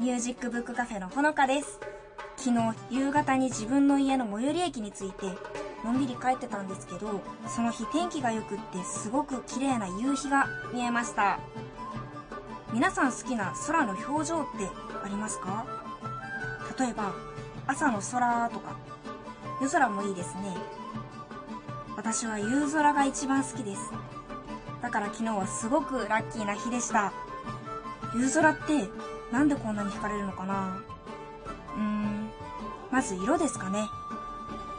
ミュージックブックカフェのほのかです。昨日夕方に自分の家の最寄り駅に着いてのんびり帰ってたんですけどその日天気が良くってすごく綺麗な夕日が見えました。皆さん好きな空の表情ってありますか？例えば朝の空とか。夜空もいいですね。私は夕空が一番好きです。だから昨日はすごくラッキーな日でした。夕空ってなんでこんなに惹かれるのかな？うーん。まず色ですかね。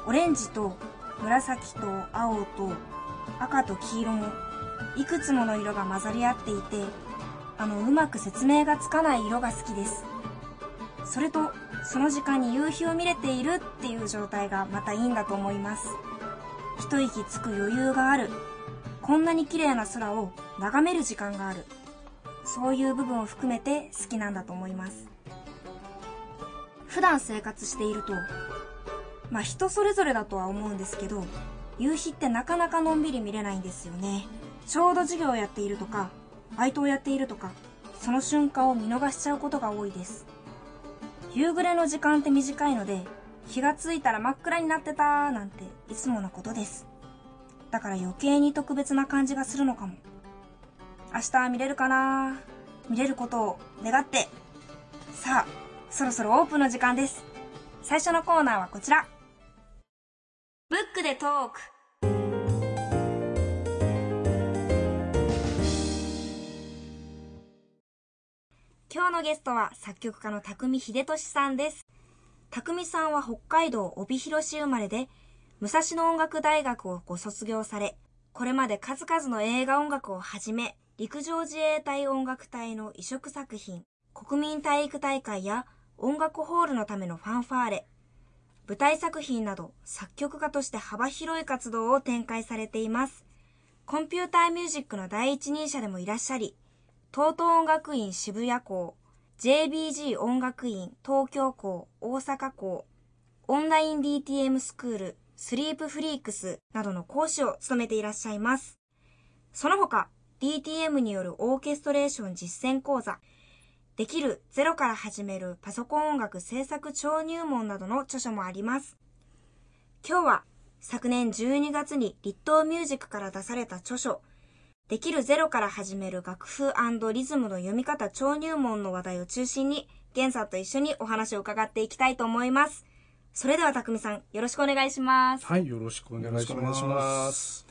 オレンジと紫と青と赤と黄色もいくつもの色が混ざり合っていてあのうまく説明がつかない色が好きです。それとその時間に夕日を見れているっていう状態がまたいいんだと思います。一息つく余裕がある。こんなに綺麗な空を眺める時間がある。そういう部分を含めて好きなんだと思います。普段生活しているとまあ人それぞれだとは思うんですけど夕日ってなかなかのんびり見れないんですよね。ちょうど授業をやっているとかバイトをやっているとかその瞬間を見逃しちゃうことが多いです。夕暮れの時間って短いので気がついたら真っ暗になってたなんていつものことです。だから余計に特別な感じがするのかも。明日見れるかな？見れることを願って。さあそろそろオープンの時間です。最初のコーナーはこちら。ブックでトーク。今日のゲストは作曲家の匠秀俊さんです。匠さんは北海道帯広市生まれで武蔵野音楽大学をご卒業されこれまで数々の映画音楽をはじめ陸上自衛隊音楽隊の移植作品国民体育大会や音楽ホールのためのファンファーレ。舞台作品など作曲家として幅広い活動を展開されています。コンピューターミュージックの第一人者でもいらっしゃり TOTO 音楽院渋谷校 JBG 音楽院東京校大阪校オンライン DTM スクールスリープフリークスなどの講師を務めていらっしゃいます。その他 DTM によるオーケストレーション実践講座できるゼロから始めるパソコン音楽制作超入門などの著書もあります今日は昨年12月に立東ミュージックから出された著書できるゼロから始める楽譜リズムの読み方超入門の話題を中心に、源さんと一緒にお話を伺っていきたいと思います。それでは、匠さん、よろしくお願いします。はい、よろしくお願いします。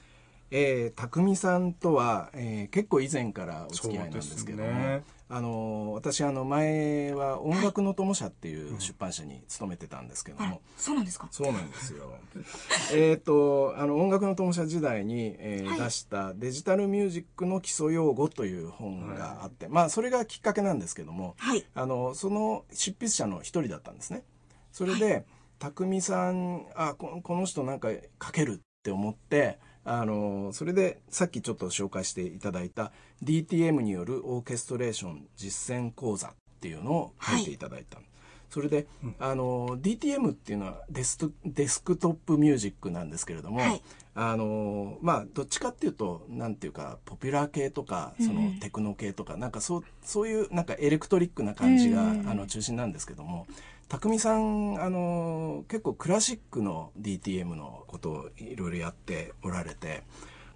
えー、匠さんとは、えー、結構以前からお付き合いなんですけども、ね、あの私あの前は音楽の友社っていう出版社に勤めてたんですけども、はい、そうなんですか？そうなんですよ。えっとあの音楽の友社時代に、えーはい、出したデジタルミュージックの基礎用語という本があって、はい、まあそれがきっかけなんですけども、はい、あのその執筆者の一人だったんですね。それで、匠さんあこの人なんか書けるって思ってあのそれでさっきちょっと紹介していただいた DTM によるオーケストレーション実践講座っていうのを書いていただいた、はい、それで、うん、あの DTM っていうのはデスデスクトップミュージックなんですけれども、はい、あのまあどっちかっていうとなんていうかポピュラー系とかそのテクノ系とか、うん、なんかそうそういうなんかエレクトリックな感じが、うん、あの中心なんですけども。匠さんあの結構クラシックの DTM のことをいろいろやっておられて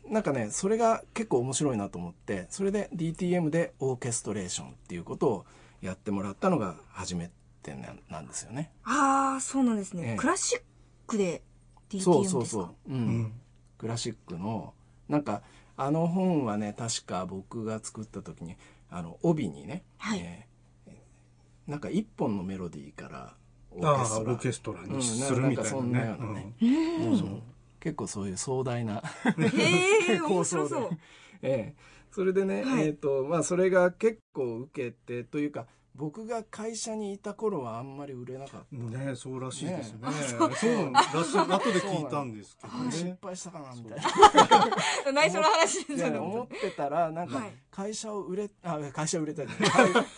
なんかねそれが結構面白いなと思ってそれで DTM でオーケストレーションっていうことをやってもらったのが初めてなんですよね。ああそうなんですね、ええ、クラシックで DTM そうそうそう、うん、うん、クラシックのなんかあの本はね確か僕が作った時にあの帯にね、はい。えーなんか一本のメロディーからオーケストラ。にするみたいな、ね、そんなようなね、うん。うん、結構そういう壮大なえー、構想で、ええ、それでね、はい、えっ、ー、とまあそれが結構受けてというか僕が会社にいた頃はあんまり売れなかった。ねそうらしいですね。ね そうらしい。後で聞いたんですけど失ね。敗したかなみたいな。内緒の話ですでよ思ってたらなんかはい会社を売れあ会社売れた会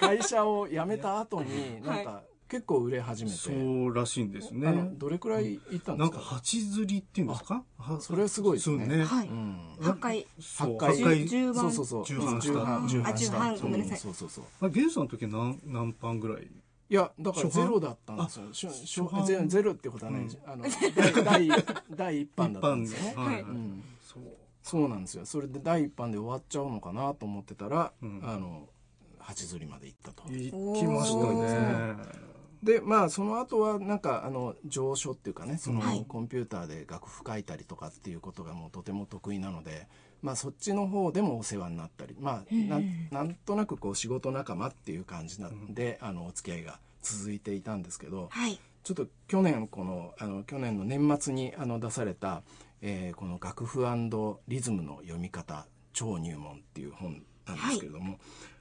会社を辞めた後になんか結構売れ始めて、そうらしいんですあねの。どれくらい行ったんですか？なんか八釣りっていうんですか？はそれはすごいですね。ね。はい。うん。八回そう八回八回。十番。そうそうそう。重版した重版重版あ重した版ごめんなさい。そうそうそう。あ、ゲンさんの時何、何パンぐらい？いやだからゼロだったんですよ。初版。ゼロゼロってことはないです、あの第第 第一版だったんですよね、はい。はいうん、そう。そうなんですよ。それで第一版で終わっちゃうのかなと思ってたら、うん。あの八釣りまで行ったと。行きましたおね。でまあその後はなんかあの上書っていうかねそのはいコンピューターで楽譜書いたりとかっていうことがもうとても得意なので、まあ、そっちの方でもお世話になったりまあなんなんとなくこう仕事仲間っていう感じなんで、あのお付き合いが続いていたんですけどはい。ちょっと去年このあの去年の年末にあの出された、えーこの楽譜リズムの読み方超入門っていう本なんですけれども、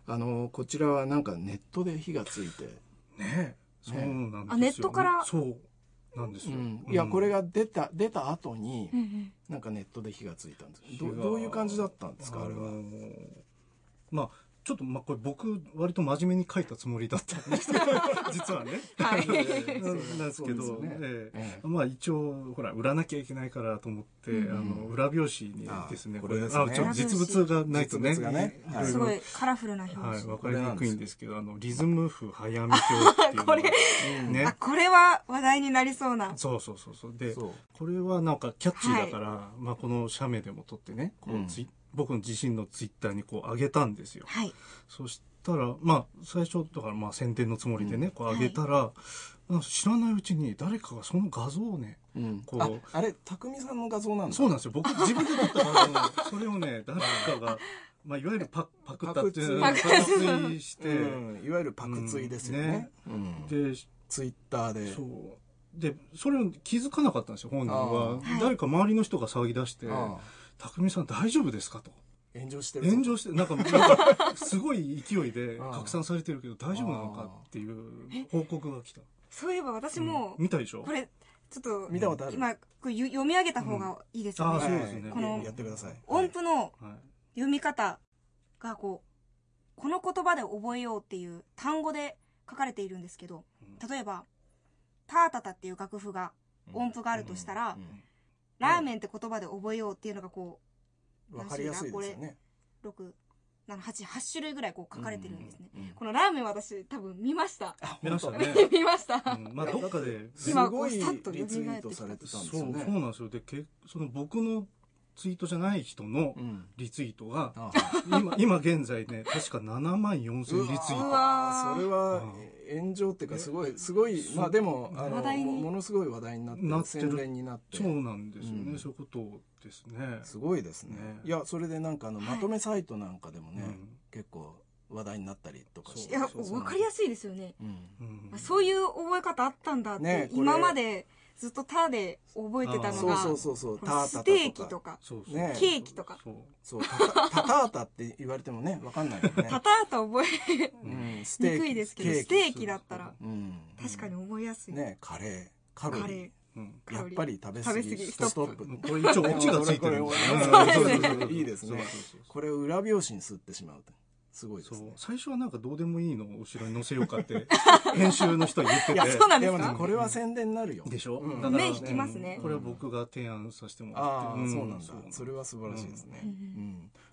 あのこちらはなんかネットで火がついて。ねそうなんですよ。あネットから？そう。なんですよ。うん、いやこれが、が出た出た後にうんうん。なんかネットで火がついたんですどどういう感じだったんですか？あれは。まあ、ちょっと、まあ、これ僕、割と真面目に書いたつもりだったんですけど、実はね。はい。なんですけど、そうですよね。ええ。ええまあ一応、ほら、売らなきゃいけないからと思って、うんあの、裏表紙にですね、あこれですね。あちょっと実物がないとね、実物がね。はい。すごいカラフルな表はい、かりにくいんですけど、あの、リズム譜早見表っていう これ。うん。ねあ。これは話題になりそうな。そうそうそうそう。で、そう。これはなんかキャッチーだから、まあこの写メでも撮ってね、こうツイ僕の自身のツイッターにこう上げたんですよ。はい。そしたら、まあ最初だからまあ宣伝のつもりでね、こう上げたら、なんか知らないうちに誰かがその画像をね、うん。こうああれ匠さんの画像なんだ。そうなんですよ。僕自分で撮った画像、それをね、誰かが、まあいわゆるパパクったっていう、パクパクツイして、うん、いわゆるパクツイですよね,、うん。で、ツイッターで。そう。で、それを気づかなかったんですよ、本人は。あー。誰か周りの人が騒ぎ出して、ああ匠さん大丈夫ですかと。炎上してるぞ。炎上して、なんか、なんかすごい勢いで 拡散されてるけど大丈夫なのかっていう報告が来た。そういえば私も見たでしょ？これちょっと見たこと読み上げた方がいいですようん。あねそうですね。このやってください。音符のはい。読み方がこうこの言葉で覚えようっていう単語で書かれているんですけど例えば「タータタ」っていう楽譜が音符があるとしたらうん「ラーメン」って言葉で覚えようっていうのがこうん。わかりやすいですよね。う678種類ぐらいこう書かれてるんですね。うんうんこのラーメン私多分見ました。あ見ましたね。見ました。うん。まあどっかで、す今ごいこうさっとリツイートされてたんですそう、よね。そうなんですよ。で、けその僕のツイートじゃない人のうん。リツイートが、あ今、今現在ね、確か7万4千リツイーうト。わそれはうん炎上っていうかすごいすごいまあでもあの話題に？もものすごい話題になってなってる。宣伝になって。そうなんですよね、うん。そういうことですね。すごいですね。ね。いやそれでなんかあのはい。まとめサイトなんかでもね、うん。結構話題になったりとかしいや分かりやすいですよね。うん。そういう覚え方あったんだって、ね今までずっと「タ」で覚えてたのがそうそうそうそう。こタータタのステーキとか。そうそう。ね。ケーキとか。そう。そう。タタタタータって言われてもねわかんないよ「ね。タタータ」覚えうにくいですけどステーキ。だったらうん確かに覚えやすい、ねカレー。カロリー。カレー。うん。やっぱり食べ過ぎ。食べ過ぎ。ストストッップこれ一応オチがついてる。ん。こですよれこれそうですね。そうそうそういいですねこれを裏表紙にすってしまうとすごいですそう。ね最初はなんかどうでもいいのを後ろに載せようかって 編集の人は言ってて。いやそうなんですか？もねこれは宣伝になるよ。でしょ、うん。だから目引きますね。これは僕が提案させてもらああ、ってそうなんだ。それは素晴らしいですね、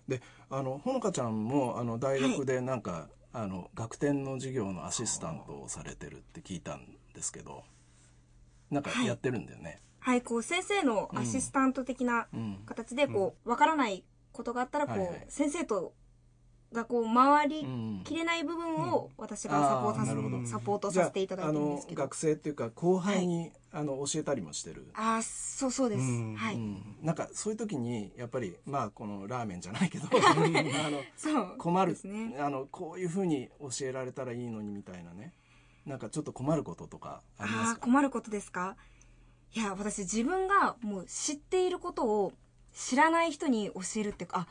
であのほのかちゃんもあの大学でなんか、あの学天の授業のアシスタントをされてるって聞いたんですけどなんかやってるんだよね、はいこう先生のアシスタント的なうん。形でこうわからないことがあったらこう、先生とがこう回りうん。きれない部分を私がサポートさサポートさせていただいてるんですけど。学生っていうか後輩に、あの教えたりもしてる。ああそうそうです、うん。はい、うんなんかそういう時にやっぱりまあこのラーメンじゃないけど あのそう困るですね。あのこういうふうに教えられたらいいのにみたいなね。なんかちょっと困ることとかありますか？困ることですか？いや私自分がもう知っていることを知らない人に教えるっていうかあ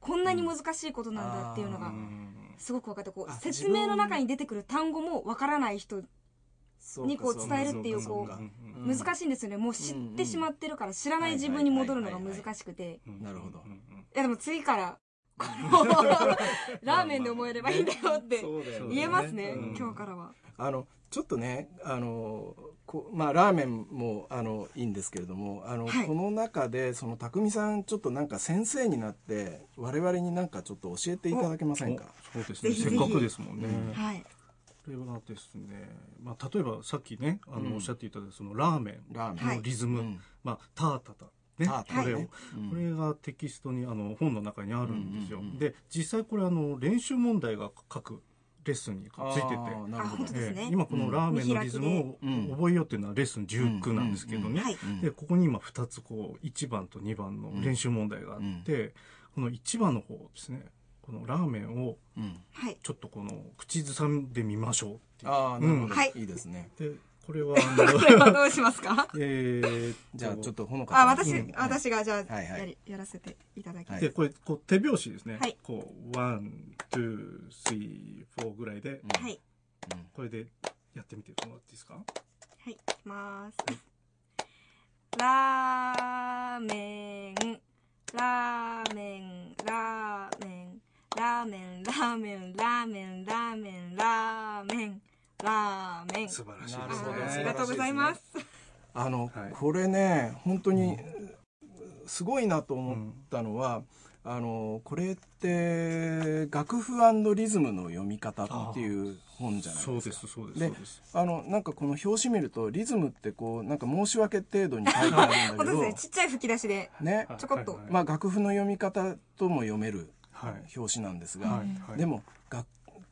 こんなに難しいことなんだっていうのがうんすごく分かってこうあ説明の中に出てくる単語も分からない人にこう伝えるっていうこううん難しいんですよね。もう知ってしまってるから知らないはい自分に戻るのが難しくて。うんなるほど。いやでも次からこの ラーメンで思えればいいんだよって言えますねうん。今日からは。あのちょっとねあのこまあラーメンもあのいいんですけれどもあの、はい。この中でその匠さんちょっとなんか先生になって我々になんかちょっと教えていただけませんか？おそうですね。せっかくですもんね、うんはい。これはですね、まあ、例えばさっきねあの、うん。おっしゃっていただいたそのラーメン。ラーメン、はいのリズム、うん。まあ、タータタね。タータタこれを、ねうん。これがテキストにあの本の中にあるんですよ、うんうんうん。で実際これあの練習問題が書くレッスンについてて。なるほど。ええ。今このラーメンのリズムをうん。覚えようっていうのはレッスン19なんですけどね、でここに今2つこう1番と2番の練習問題があって、この1番の方ですね。このラーメンをちょっとこの口ずさんでみましょうっていう。ああなるほど、うん。はい。いいですね。でこれは、これはどうしますか？ええ、じゃあちょっとほのか。あ、私、私がじゃあ、やり、やらせていただきます。で、これ、こう手拍子ですね。はい、こう、 one、two、three、four ぐらいで。はい。これでやってみてもらっていいですか？はい、いきます。ラーメン、ラーメン、ラーメン、ラーメン、ラーメン、ラーメン、ラーメン、ラーメン。ラーメン。素晴らしいですどうもありがとうございます。あの、はい。これね本当にすごいなと思ったのは、あのこれって楽譜リズムの読み方っていう本じゃないそうですか。ですそうですでそうです。あのなんかこの表紙見るとリズムってこうなんか申し訳程度に書いてあるんだけど ですね、ちっちゃい吹き出しで。ね。ちょこっと。はいはいまあ楽譜の読み方とも読めるはい。表紙なんですが、はいはい。でもが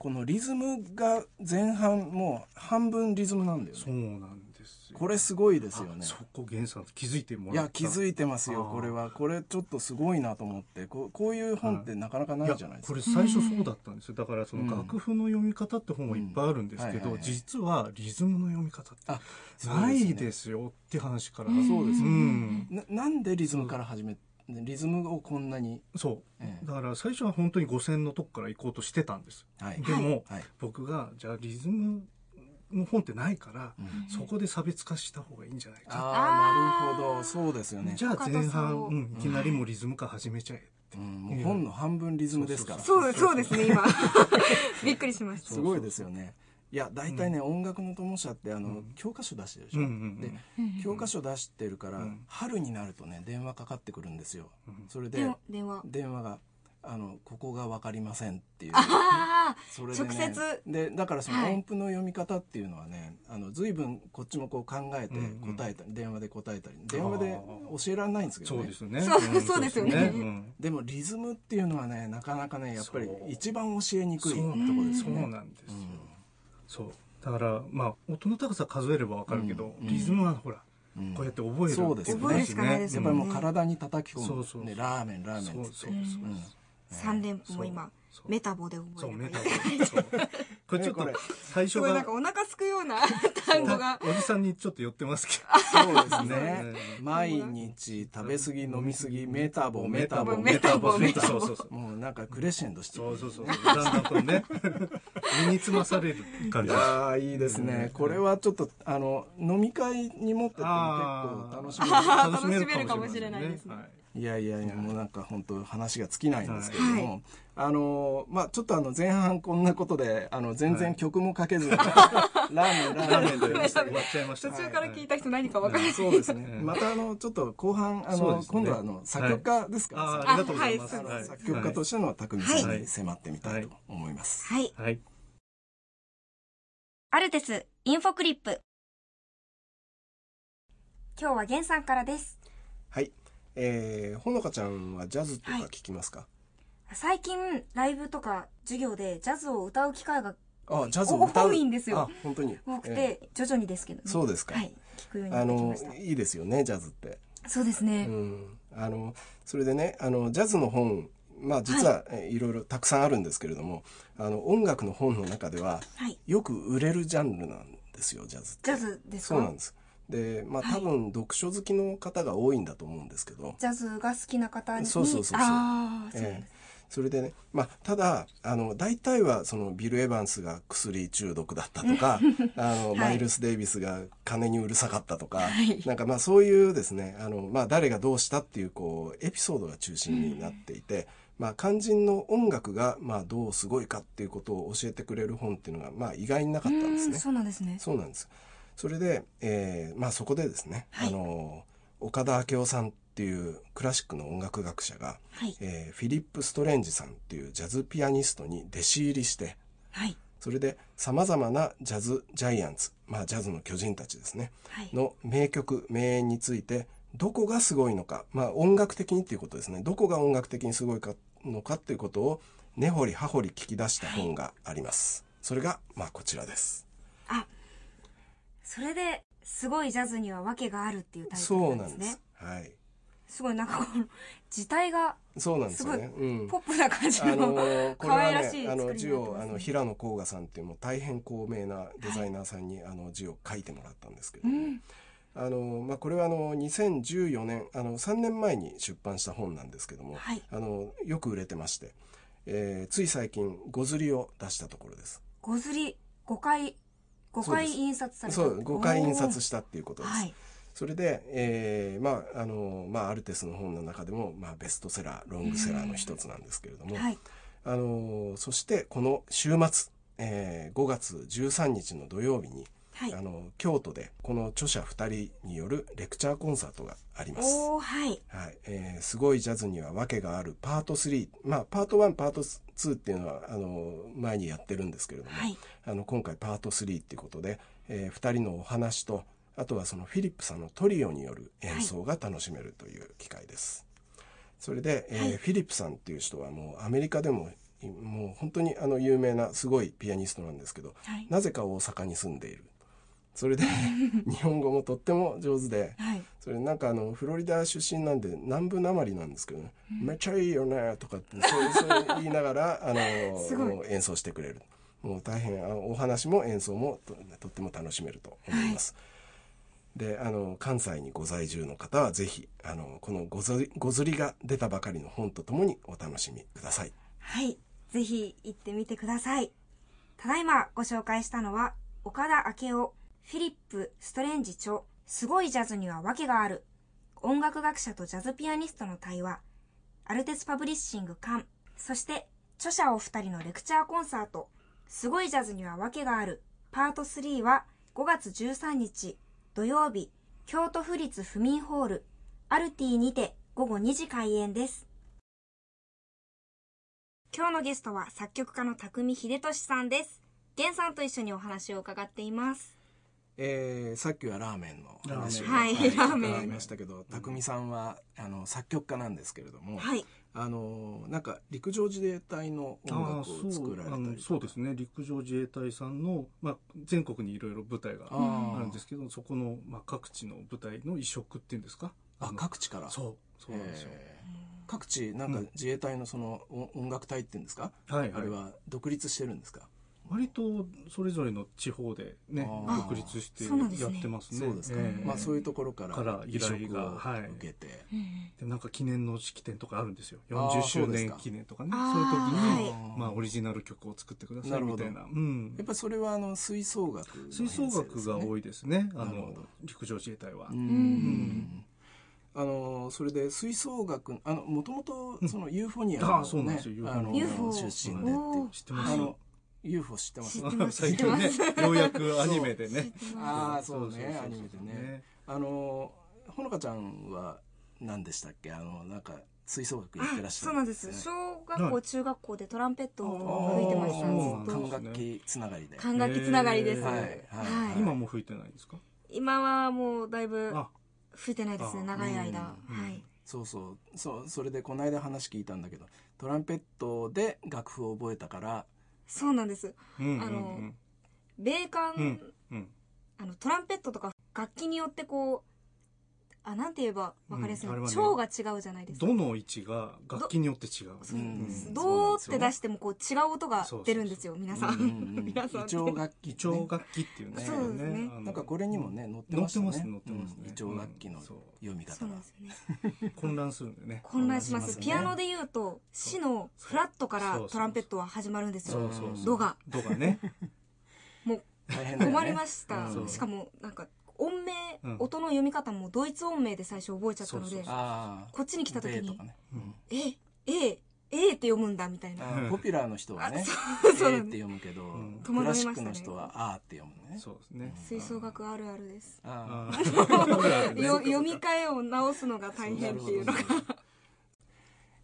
このリズムが前半もう半分リズムなんだよそうねなんですよ。これすごいですよね。あそこ源さん気づいてもいらった。や気づいてますよこれは。これちょっとすごいなと思って。こうこういう本ってなかなかないじゃないですか。これ最初そうだったんですよ。だからそうんの楽譜の読み方って本はいっぱいあるんですけど実はリズムの読み方ってあないですよって話から。そうですよねうん。ななんでリズムから始めリズムをこんなに、そう。ええ。だから最初は本当に5000のとこから行こうとしてたんです。はい。でもはい。僕がじゃあリズムの本ってないからうん。そこで差別化した方がいいんじゃないか。ああなるほど。そうですよね。じゃあ前半う。んいきなりもうリズム化始めちゃえって。うん、本の半分リズムですから。そう。そうですね、今。びっくりしました。すごいですよねいや大体ね、音楽の友社ってあの、うん。教科書出してるでしょ、うんうんうん。で教科書出してるから、うん。春になるとね電話かかってくるんですよ、うん。それで電話。電話。があの「ここが分かりません」っていう。あそれで、ね、直接。でだからそのはい。音符の読み方っていうのはね、あの随分こっちもこう考えてうんうん。答えたり、電話で答えたり電話で教えられないんですけどね。そうですよね。そうん。そうですよね。うん。でもリズムっていうのはねなかなかねやっぱりそう。一番教えにくいとそうころです。そうよね。なんですよそう。だからまあ音の高さ数えればわかるけどうん。リズムはほらうん。こうやって覚えるそうですよね。覚えるしかないですよね。やっぱりもう体に叩き込む、そうそうね、ラーメンラーメンって。そうそうそうう。ん三連符も今そうメタボで覚そうえればメいいタボ。そう これちょっと最初がすごいなんかお腹すくような 単語が。おじさんにちょっと寄ってますけそうですね。ね 毎日食べ過ぎ飲み過ぎメタボどメタボメタボメタボ。そうそうそう。もうなんかクレッシェンドしてそうそうそう。だんだんとね身につまされる感じいやーいいですね。これはちょっとあの飲み会に持ってってもあ結構楽しみ楽しめるかもしれないですね。はいいやいやいやもうなんか本当話が尽きないんですけれども、あのまあちょっとあの前半こんなことであの全然曲もかけず に、ラーメンラーメンという終わっちゃい。ました途中から聞いた人何か分からない。そうですね。うん。またあのちょっと後半あの、ね。今度はあの作曲家ですか？ら、あーありがとうございます。あはい。はい。作曲家としての匠さんはい。に迫ってみたいと思います。はい。はい。アルテスインフォクリップ。今日はゲンさんからです。はい。えー、ほのかちゃんはジャズとか聞きますか、最近ライブとか授業でジャズを歌う機会があ、ジャズを 歌う？多いんですよあ、本当に。多くえて徐々にですけどねそうですかはい聞くようになってきました、いいですよね、ジャズって。そうですね、うん。あの、それでね、あの、ジャズの本、まあ実は、えいろいろたくさんあるんですけれども、あの、音楽の本の中では、はいよく売れるジャンルなんですよ、ジャズって。ジャズですか？そうなんです。で、まあ多分読書好きの方が多いんだと思うんですけど、ジャズが好きな方に。そうそうそうそう。ええ。それでね、まあ、ただ、あの、大体は、その、ビル・エヴァンスが薬中毒だったとか、あの、はい。マイルス・デイビスが金にうるさかったとか、はい。なんかまあ、そういうですね、あの、まあ、誰がどうしたっていう、こう、エピソードが中心になっていて、まあ、肝心の音楽が、まあ、どうすごいかっていうことを教えてくれる本っていうのが、まあ、意外になかったんですね。そうなんですね。そうなんです。それで、えーまあそこでですね、はいあの、岡田明夫さんっていうクラシックの音楽学者が、はい。えーフィリップ・ストレンジさんっていうジャズピアニストに弟子入りして、はい。それで様々なジャズジャイアンツ、まあジャズの巨人たちですね、はい。の名曲、名演について、どこがすごいのか、まあ音楽的にっていうことですね、どこが音楽的にすごいかのかっていうことを根掘り葉掘り聞き出した本があります。それが、まあこちらです。あ、それで、すごいジャズには訳があるっていうタイトルそなですねうんなんです。。はい。すごいなんかこの、字体がそうなんですよね。すうん。ポップな感じあのの、ー これ可愛はね、あのらしい作りになって字をあの平野甲賀さんっていうもう大変高名なデザイナーさんに、あの字を書いてもらったんですけども、うん。あのーまあこれはあの2014年あの3年前に出版した本なんですけども、はいあのよく売れてまして、えーつい最近ごずりを出したところです。ごずり、5回、5回印刷された。そう5回印刷ししたっていうことです。はい。それで、えーまああのまあアルテスの本の中でもまあベストセラーロングセラーの一つなんですけれども。はい。あのーそしてこの週末、えー5月13日の土曜日に、はいあ。の京都でこの著者2人によるレクチャーコンサートがあります。はい。はいえーすごいジャズには訳があるパート3、まあ、パート1パート2っていうのはあの前にやってるんですけれども、はい。あの今回パート3っていうことで、え2人のお話とあとはそのフィリップさんのトリオによる演奏が楽しめるという機会です。それで、えーはいフィリップさんっていう人はもうアメリカでももう本当にあの有名なすごいピアニストなんですけど、はい。なぜか大阪に住んでいる。それで 日本語もとっても上手で、はい。それなんかあのフロリダ出身なんで南部なまりなんですけどね、めっちゃいいよねとかってそうそう言いながら あの演奏してくれる。もう大変お話も演奏もととっても楽しめると思います、であの関西にご在住の方はぜひあのこのごずりごずりが出たばかりの本とともにお楽しみください。はい。ぜひ行ってみてください。ただいまご紹介したのは、岡田明夫、フィリップ・ストレンジ著、すごいジャズには訳がある。音楽学者とジャズピアニストの対話。アルテスパブリッシング館。そして、著者お二人のレクチャーコンサート。すごいジャズには訳がある。パート3は5月13日土曜日、京都府立府民ホール、アルティにて午後2時開演です。今日のゲストは作曲家の匠秀俊さんです。源さんと一緒にお話を伺っています。えーさっきはラーメンの話を、はいラーメン。伺いましたけど匠さんはあの作曲家なんですけれども、はい。あのなんか陸上自衛隊の音楽を作られたりそうですね。陸上自衛隊さんの、まあ、全国にいろいろ部隊があるんですけどそこの、まあ、各地の部隊の移植っていうんですか？あの各地から？そうそうなんですよ、えー。各地なんか自衛隊のそのお音楽隊っていうんですか、はいはい。あれは独立してるんですか？割とそれぞれの地方でね独立してやってますね。そうですか、ええ。まあそういうところからから依頼がをはい。受けて、でなんか記念の式典とかあるんですよ。あー40周年記念とかね。そういう時に、はい。まあ、オリジナル曲を作ってくださないみたいな。うん。やっぱりそれはあの吹奏楽の吹奏楽が多いいですね。あのなるほど。陸上自衛隊は、うん。あのそれで吹奏楽あのもともとそのユーフォニアの、ねああそうなんですよ。あの UFO 出身でって。知ってます、あの UFO 知ってます？知ってます。最近ねようやくアニメでね。ああそうね。アニメでね。あのほのかちゃんは何でしたっけ？あのなんか吹奏楽やってらあ、っしゃるそうなんです。ね小学校、中学校でトランペットあを吹いてました。管楽器つながりで。管楽器つながりです。はい。はい。はい今も吹いてないんですか？今はもうだいぶあ。吹いてないですね、あ。長い間。うんはい。そうそう。そうそれでこの間話聞いたんだけどトランペットで楽譜を覚えたからそうなんです。あの米管、うんうん。あの、トランペットとか楽器によってこう、あなんて言えば分かりやすいの、うんね腸が違うじゃないですか。どの位置が楽器によって違う。どう。って出してもこう違う音が出るん。ですよ皆さん、うんうんうん。皆さんイチョウ楽器、イチョウ楽器っていうね。そうですね。なんかこれにもね載ってましたね。載ってます載ってますね。うん。イチョウ楽器の読み方が。そう。ですよね。混乱するんでね。混乱します。混乱しますね。ピアノで言うと「シ」のフラットからトランペットは始まるんですよ。そうそうそう。ドがドがね。もう困りました、うん。しかもなんか音名、うん。音の読み方もドイツ音名で最初覚えちゃったのでそうそうああこっちに来た時にね。うん「えええって読むんだみたいな。ポピュラーの人はねそうそうえーって読むけどん。戸惑いましたねクラシックの人はあーって読むね。そうですね。吹奏楽あるあるです。あ 読み替えを直すのが大変っていうのが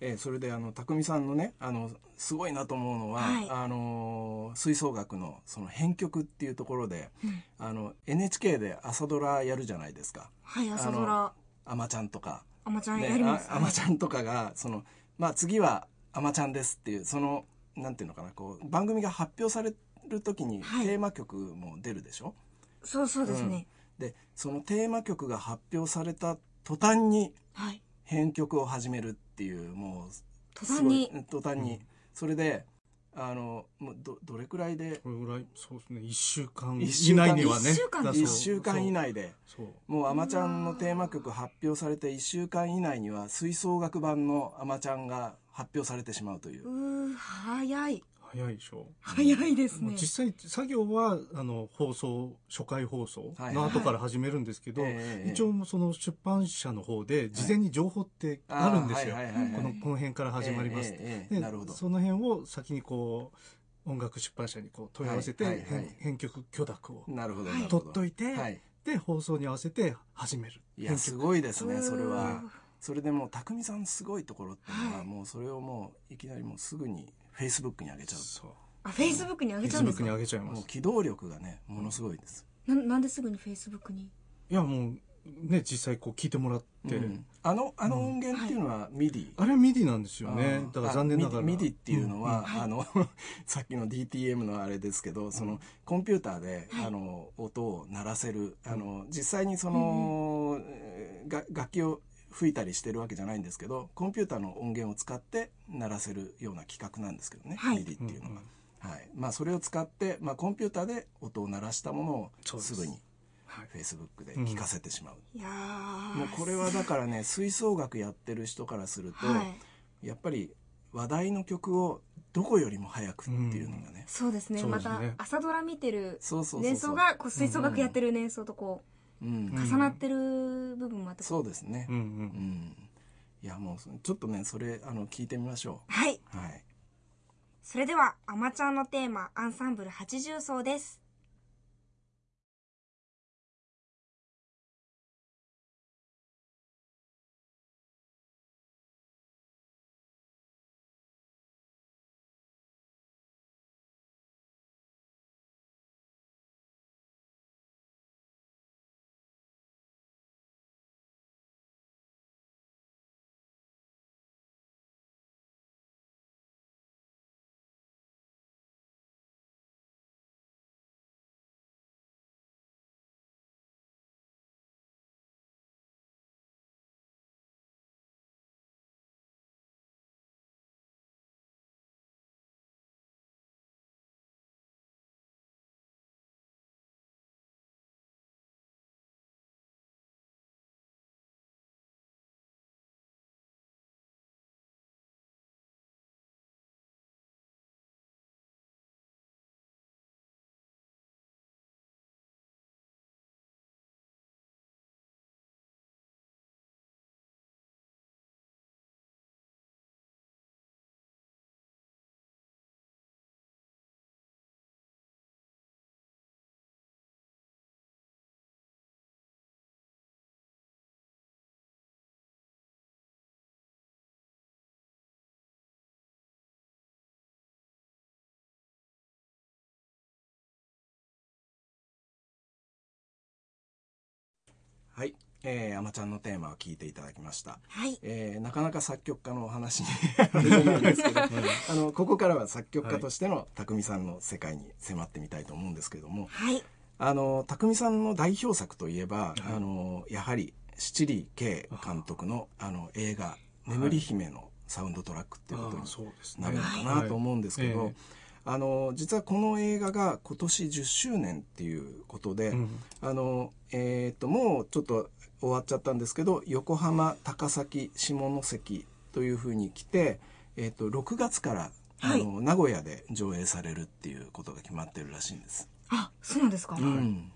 えーそれであの匠さんのねあのすごいなと思うのは、はい。あのー吹奏楽のその編曲っていうところで、あの NHK で朝ドラやるじゃないですか。はい朝ドラ「あまちゃん」とか。あまちゃんねやります、ああまちゃんとかがそのまあ次はあまちゃんですっていうそのなんていうのかなこう番組が発表される時にはい。テーマ曲も出るでしょ、そうそうですね、でそのテーマ曲が発表された途端にはい編曲を始めるっていうもう途端に。すごい途端に、それであのもうどどれくらいで？これぐらい、そうですね。一週間一週以間内にはね。一週間。だそう。1週間以。内で。そう。もう「あまちゃん」のテーマ曲発表されて1週間以内には吹奏楽版の「あまちゃん」が発表されてしまうという。うー早い早いでしょ。早いですね。実際作業はあの放送初回放送の後から始めるんですけど、ええ一応その出版社の方で事前に情報ってあるんですよ、はいはいはいはい。このこの辺から始まりますって、えええなるほど。その辺を先にこう音楽出版社にこう問い合わせて、はいはいはい。編編曲許諾をなるほど、取っといて、はい、で放送に合わせて始める。いやすごいですねそれは。うんそれでもう侘美さんすごいところっていうのは、はいもうそれをもういきなりもうすぐにフェイスブックに上げちゃう。そう。あフェイスブックに上げちゃうんです Facebook にか上げちゃいます。もう機動力がねものすごいです、ななんですぐにフェイスブックに？いやもうね実際こう聞いてもらって、うん。あのあの音源っていうのは MIDI、あれは MIDI なんですよね。だから残念ながら。あ MIDIっていうのは、うん。あの さっきの DTM のあれですけどそのコンピューターで、あの音を鳴らせる。あの実際にその、えーが楽器を吹いたりしてるわけじゃないんですけどコンピューターの音源を使って鳴らせるような規格なんですけどね、はい。 MIDIっていうのが。はい。まあ、それを使って、まあ、コンピューターで音を鳴らしたものをそうです。すぐにはい。Facebook で聞かせてしまう、いやー。もうこれはだからね吹奏楽やってる人からすると、はい。やっぱり話題の曲をどこよりも早くっていうのがね、そうですね。そうですね。また朝ドラ見てるそうそうそうそう。年層がこう吹奏楽やってる年層とこうんう重なってる部分もあってそうですね。うんううん。んいやもうそちょっとねそれあの聞いてみましょはい。うはい。それでは「あまちゃん」のテーマアンサンブル八重奏ですはい。えー、あまちゃんのテーマを聞いていただきました。はい。えーなかなか作曲家のお話に ないですけどあのここからは作曲家としての匠さんの世界に迫ってみたいと思うんですけれども、はい。あの匠さんの代表作といえば、あのやはり七里圭監督のあの映画「眠り姫」のサウンドトラックっていうことにああそうですね。なるのかなと思うんですけど、あの実はこの映画が今年10周年っていうことで、うん。あのえー、ともうちょっと終わっちゃったんですけど横浜高崎下関というふうに来て、えー、と6月から、はい。あの名古屋で上映されるっていうことが決まってるらしいんです。あ、そうなんですか。うん。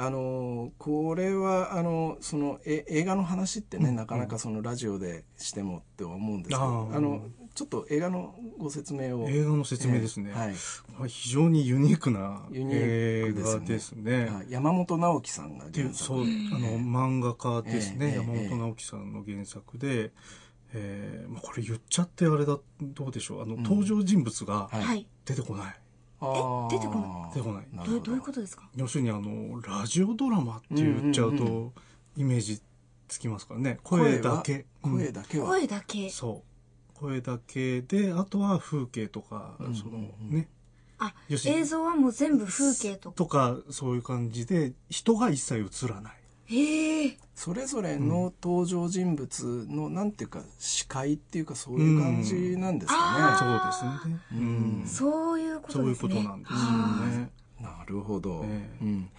あのこれはあのそのえ映画の話ってね、なかなかそのラジオでしてもって思うんですけど、あのちょっと映画のご説明を。映画の説明ですね、えーはい。まあ非常にユニークな映クですね。画ですね。はい。山本直樹さんがっていう原作。そうあの漫画家ですね、ええ山ええ本直樹さんの原作で、えーまあ、これ言っちゃってあれだどうでしょう。あの、うん。登場人物がはい。はい。出てこない、あー。出てこない。出てこない。ど。どうどういうことですか？要するにあのラジオドラマって言っちゃうと、うんうんイメージつきますからね。声だけ。声だけは、声だけうん。そう声だけであとは風景とか、うんそのうん。うんね。あ、映像はもう全部風景とか。とかそういう感じで人が一切映らない。へえ。それぞれの登場人物のなんていうか視界っていうかそういう感じなんですかね、あそうですね、ううん。んそういうことそういうこ。となんですよね。なるほど、ええ。うん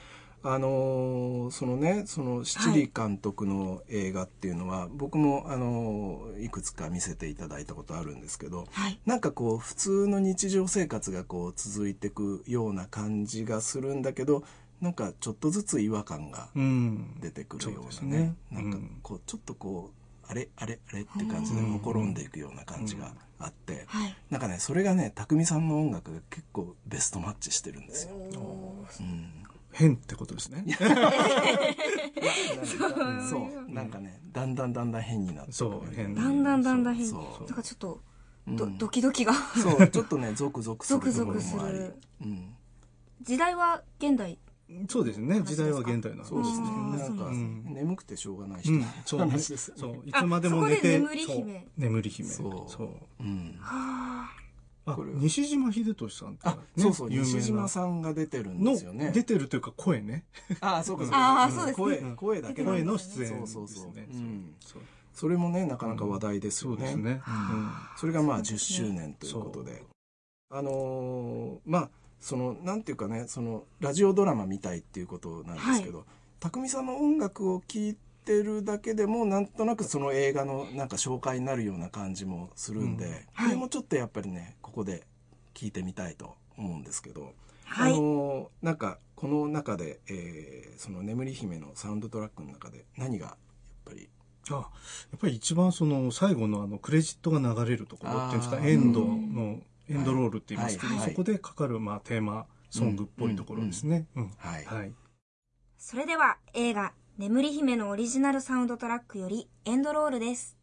あのーそのねその七里監督の映画っていうのは、僕も、あのーいくつか見せていただいたことあるんですけどはい。なんかこう普通の日常生活がこう続いていくような感じがするんだけどなんかちょっとずつ違和感がうん。出てくるようなねんかうんこうちょっとこうあれあれあれって感じでうんほころんでいくような感じがあって、はい。なんかねそれがね匠さんの音楽が結構ベストマッチしてるんですよ。変ってことですね。そう。なんかねだんだんだんだん変になってそう変。だんだんだんだん変に。そう。なんかちょっと、ドキドキが。そう。ちょっとねゾクゾクするゾクゾクする。うん、時代は現代。そうですね。時代は現代なんですそうですね。なんか、うん。眠くてしょうがない人のうん、そうね。話です。よねそう、いつまでも寝て。あそこで眠り姫。眠り姫。そう。そう。うん。はあこれ、西島秀俊さんってあ、そうそう西島さんが出てるんですよね。の出てるというか声ね。あそうかそうか。ん。あーそうですね。声うん。声だけ声の出演ですね。そうそうそう、うん、そう。それもねなかなか話題ですよね、そうですね。それがまあ10そうですね周年ということで。そあのーまあそのなんていうかねそのラジオドラマみたいっていうことなんですけど、匠さんの音楽を聴いてるだけでもなんとなくその映画のなんか紹介になるような感じもするんで、うん。はい。これもちょっとやっぱりねここで聞いてみたいと思うんですけど、はい。あのーなんかこの中で、えーその「眠り姫」のサウンドトラックの中で何がやっぱり？あやっぱり一番その最後のあのクレジットが流れるところっていうんですか？エンドのエンドロールって言いますけど、はいはいそこでかかるまあテーマソングっぽいところですね。うん。はい。はい。それでは映画「眠り姫」のオリジナルサウンドトラックよりエンドロールです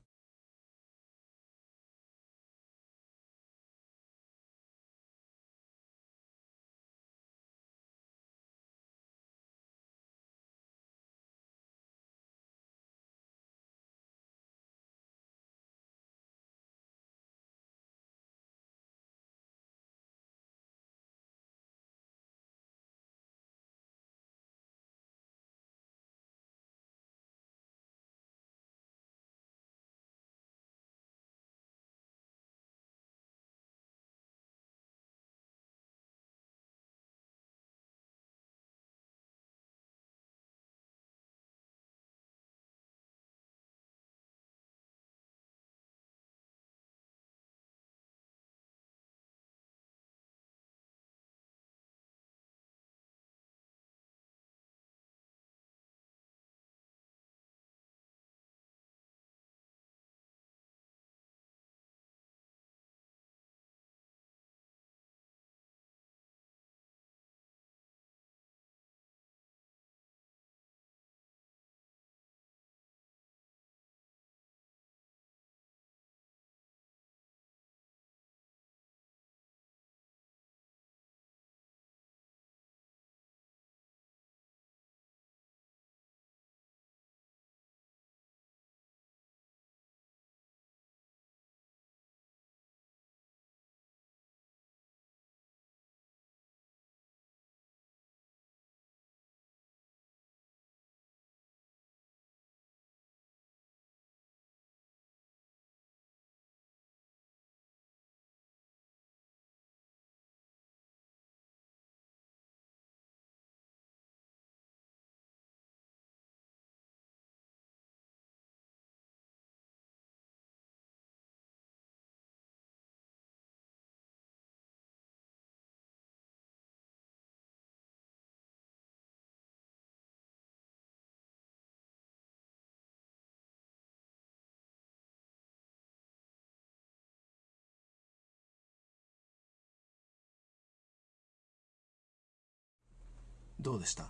どうでした、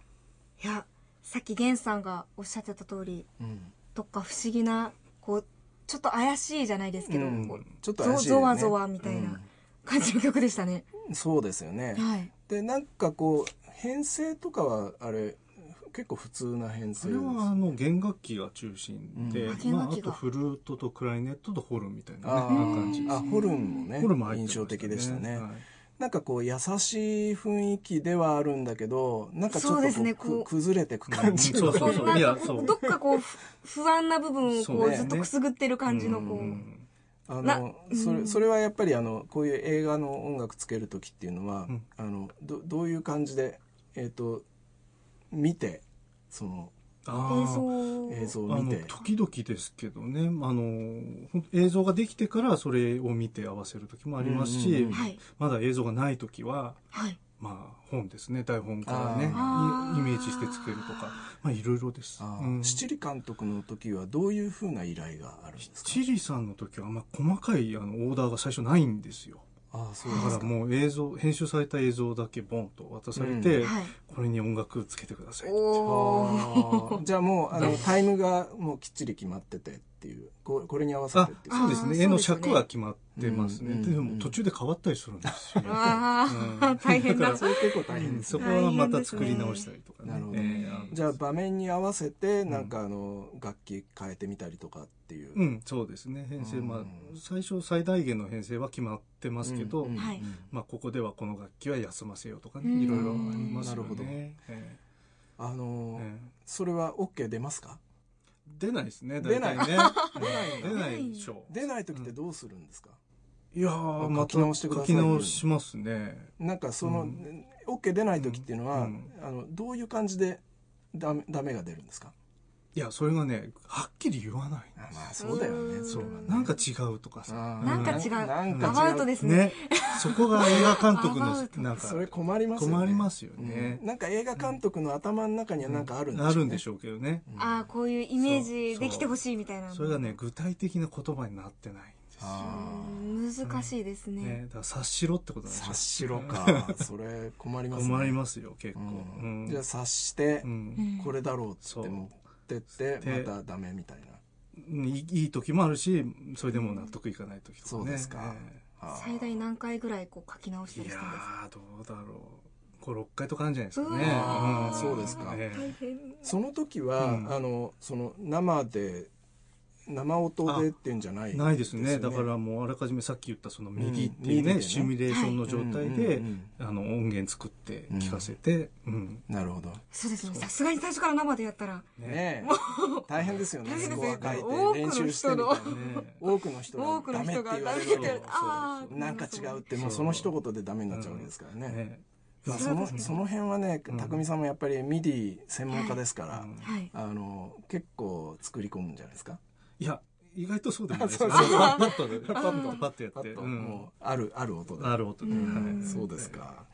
いやさっき源さんがおっしゃってた通りうん。どっか不思議なこうちょっと怪しいじゃないですけど、うん。ちょっと怪しいよね。ゾゾワゾワみたいな感じの曲でしたね、うんそうですよね、はい。でなんかこう編成とかはあれ結構普通な編成それはあの弦楽器が中心で、うん。まあ、楽器が。あとフルートとクライネットとホルンみたいな,、ね、感じですあホルンもねホルンも入ってま印象的でしたね、はいなんかこう優しい雰囲気ではあるんだけどなんかちょっそうですとこうねこう。く崩れてく感じうんそうそうそう。いやそう。どっかこうふ不安な部分をこそうね。うずっとくすぐってる感じのこう、うん。あなのそれうん。それはやっぱりあのこういう映画の音楽つける時っていうのは、うん。あのどどういう感じで、えー、と見てその映像。映像をあの見て時々ですけどね。あの映像ができてからそれを見て合わせる時もありますし、うんうんまだ映像がない時ははい。まあ本ですね。台本からね。イイメージしてつけるとか。まあいろいろです、七里監督の時はどういうふうな依頼があるんですか？チリさんの時はあんま細かいあのオーダーが最初ないんですよあーそうだからもう映像編集された映像だけボンと渡されて、うん。はい。これに音楽つけてください じゃあもうあのタイムがもうきっちり決まっててっていうここれに合わせあてっていう。そうですね。絵の尺は決まってますね、うんでも途中で変わったりするんですよ、ああ、うん。大変だ。だそれ結構大変うんです。ねそこはまた作り直したりとかね。なるほど。じゃあ場面に合わせてなんかあの楽器変えてみたりとかっていう、うんそうですね。編成、うん。まあ最初最大限の編成は決まってますけど、うんうんはい。まあ、ここではこの楽器は休ませようとかうん。ねいろいろありますよなるほど。あのーーえ。それは OK 出ますか？ー出ないですね出ない。ね。出ない 出ないでしょう。出ない時ってどうするんですか、いやーまた書き直してください書き直しますね。なんかその、うん。OK 出ない時っていうのは、うん。あのどういう感じでダメダメが出るんですか？いやそれがねはっきり言わないあまあそうだよね。う。んそうなんか違うとかさ。なんか違う。なんか違う。アバウトですね。ね。そこが映画監督のなんかそれ困りますよね。困りますよね。うん。なんか映画監督の頭の中にはなんかあるんでしょう、ね。あるんでしょうけどね。うん。ああこういうイメージできてほしいみたいな。それがね具体的な言葉になってないんですよ。あうん。難しいですね。ね、だから察しろってことあなんですよ。察しろか。それ困りますね。困りますよ結構、じゃあ察してこれだろうってそう。持ってってでまたダメみたいな、いい時もあるしそれでも納得いかない時とかね。そうですか。えあー。最大何回ぐらいこう書き直したりしたんですか？ーどうだろう。56回とかあるんじゃないですかね。うそうですか。ええ。大変。その時は、うん。あのその生で生音でっていうんじゃないないですね。よだからもうあらかじめさっき言ったその MIDIっていうね,、うんね。シミュレーションの状態で、うんうんあの音源作って聞かせて、うん。なるほど。そうですね。さすがに最初から生でやったらねえ。大変ですよね。大変ですよて練習してみたいなね多くの人が多くのダメって人がダメって言われるああなんか違うってもうその一言でダメになっちゃうわけですからね、ねまあ、そのその辺はねうん。侘美さんもやっぱり MIDI 専門家ですから、うんはい。あの結構作り込むんじゃないですかいや意外とそうでもないですパッとでパッとパッとやって、あるある音である音で、うん。はい。そうですか。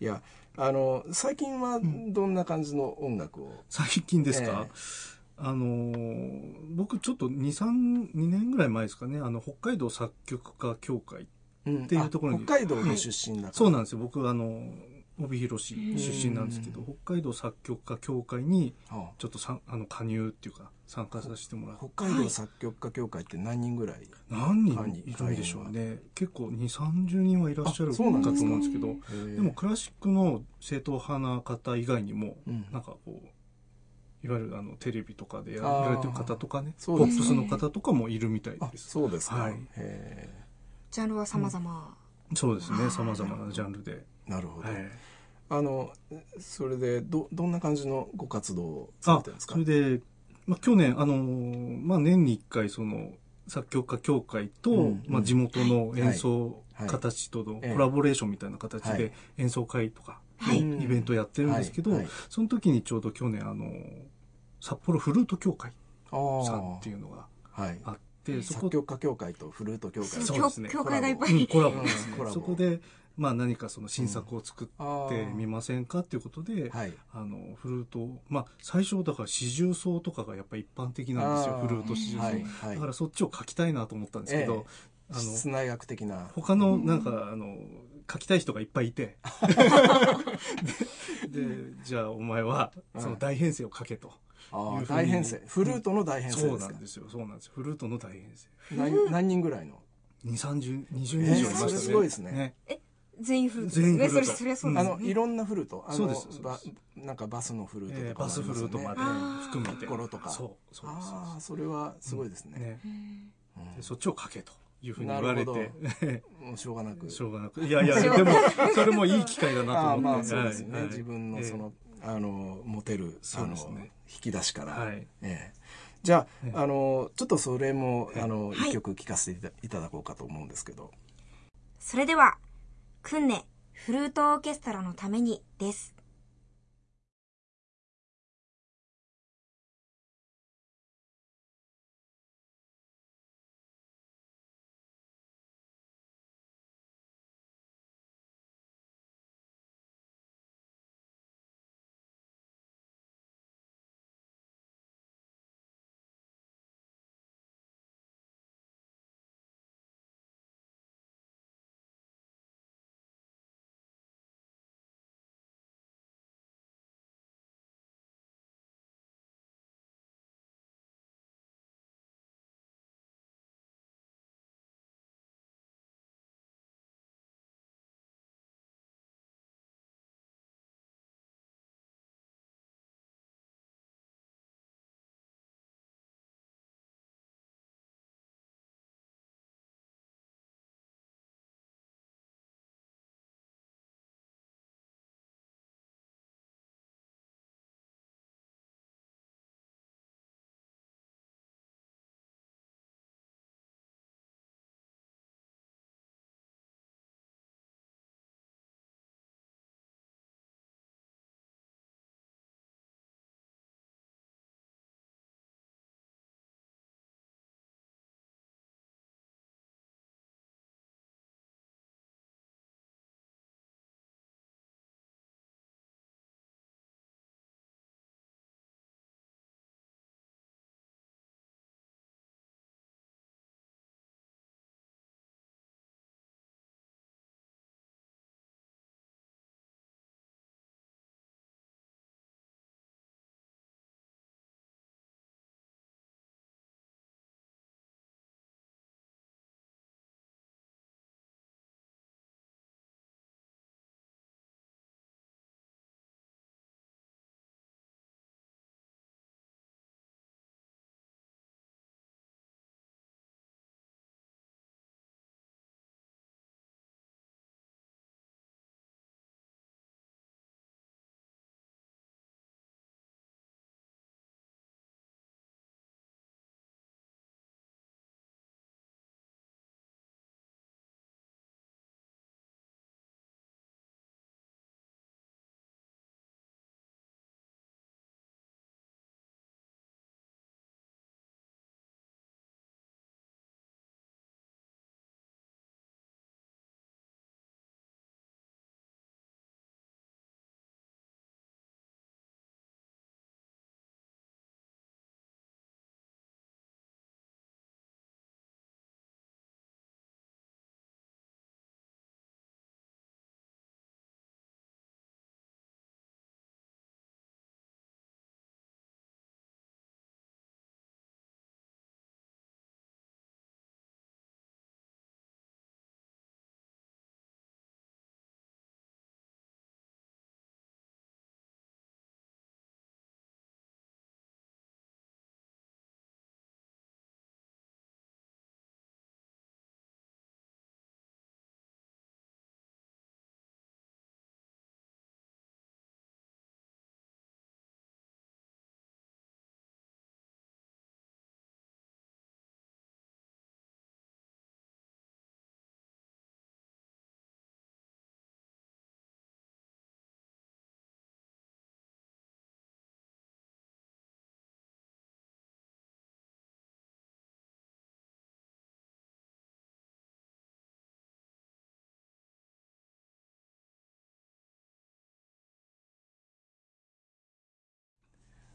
いやあの最近はどんな感じの音楽を、最近ですか、えあのー僕ちょっと232年ぐらい前ですかね。あの北海道作曲家協会うんっていうところに。あ北海道の出身だから、そうなんですよ。僕あの帯広市出身なんですけどうん。北海道作曲家協会にはちょっとさあの加入っていうか参加させてもらあって。北海道作曲家協会って何人ぐらい、何人いるんでしょうね。結構2 3 0人はいらっしゃるかと思あそうなんですけど。でもクラシックの正統派な方以外にも、うん。なんかこういわゆるあのテレビとかでやられてる方とかねポップスの方とかもいるみたいあです。そうですか、はい。へジャンルは様々。そうですね。あーさまざまなジャンルで、えなるほど、はい、あのそれでどどんな感じのご活動をされあてるんですか？それで、まあ、去年あのー、まあ、年に1回その作曲家協会と、うんまあ、地元の演奏はい家たちとのええコラボレーションみたいな形はい。で演奏会とかはい。イベントやってるんですけど、はい。はい。その時にちょうど去年あの札幌フルート協会さんっていうのがはい。あってそこ作曲家協会とフルート協会。教そうですね。教会がいっぱい。うんコラボ。ですねうん。コラボ。そこで、まあ、何かその新作を作あってみませんかっていうことで、はい。あのフルートまあ最初だから四重奏とかがやっぱり一般的なんですよフルート四重奏、はいはい。だからそっちを書きたいなと思ったんですけど、あの室内楽的な。他のなんかあの書きたい人がいっぱいいて。ででじゃあお前はその大編成を書けと。ああいうふうに。大編成。フルートの大編成そうですか？なんですよ。そうなんですよ。フルートの大編成。何何人ぐらいの？2 3 0 20人以上いましたね、えーそれすごいですね全員フルート全員フルートねそれそれはそうですよね。あのいろんなフルート。あのそうですそうです。ばなんかバスのフルートとかバスフルートまで含めて。ゴロとか。そうそうです。ああそれはすごいですね。ね。うん。でそっちを書けというふうに言われなてもうしょうがなく。しょうがなく。いやいやでもそれもいい機会だなああまあと思ってそうですね、自分のその、あの持てるの引き出しから、はい。ええ。じゃあ,、ええ。あのちょっとそれも、はいあのはい。一曲聴かせていただこうかと思うんですけど。それでは「訓練フルートオーケストラのために」です。